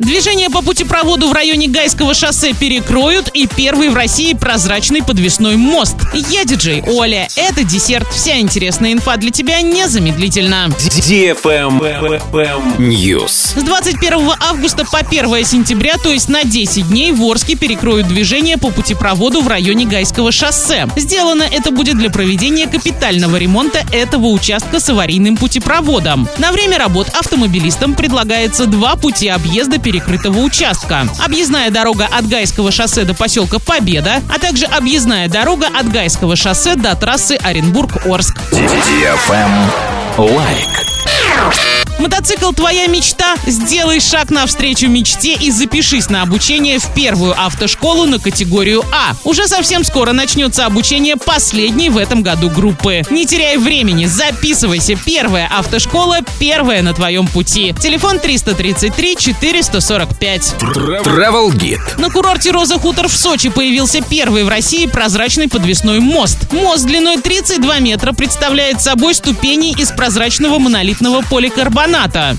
Движение по путепроводу в районе Гайского шоссе перекроют и первый в России прозрачный подвесной мост. Я диджей Оля. Это десерт. Вся интересная инфа для тебя незамедлительно. News. С 21 августа по 1 сентября, то есть на 10 дней, в Орске перекроют движение по путепроводу в районе Гайского шоссе. Сделано это будет для проведения капитального ремонта этого участка с аварийным путепроводом. На время работ автомобилистам предлагается два пути объезда перекрытого участка. Объездная дорога от Гайского шоссе до поселка Победа, а также объездная дорога от Гайского шоссе до трассы Оренбург-Орск. Лайк. Мотоцикл «Твоя мечта»? Сделай шаг навстречу мечте и запишись на обучение в первую автошколу на категорию А. Уже совсем скоро начнется обучение последней в этом году группы. Не теряй времени, записывайся. Первая автошкола, первая на твоем пути. Телефон 333 445. Travel Guide. На курорте Роза Хутор в Сочи появился первый в России прозрачный подвесной мост. Мост длиной 32 метра представляет собой ступени из прозрачного монолитного поликарбоната,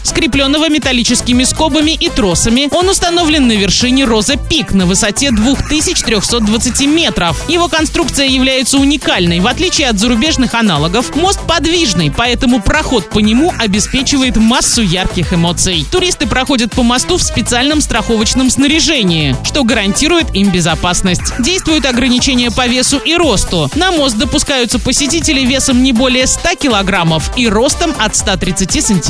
скрепленного металлическими скобами и тросами. Он установлен на вершине Роза Пик на высоте 2320 метров. Его конструкция является уникальной. В отличие от зарубежных аналогов, мост подвижный, поэтому проход по нему обеспечивает массу ярких эмоций. Туристы проходят по мосту в специальном страховочном снаряжении, что гарантирует им безопасность. Действуют ограничения по весу и росту. На мост допускаются посетители весом не более 100 килограммов и ростом от 130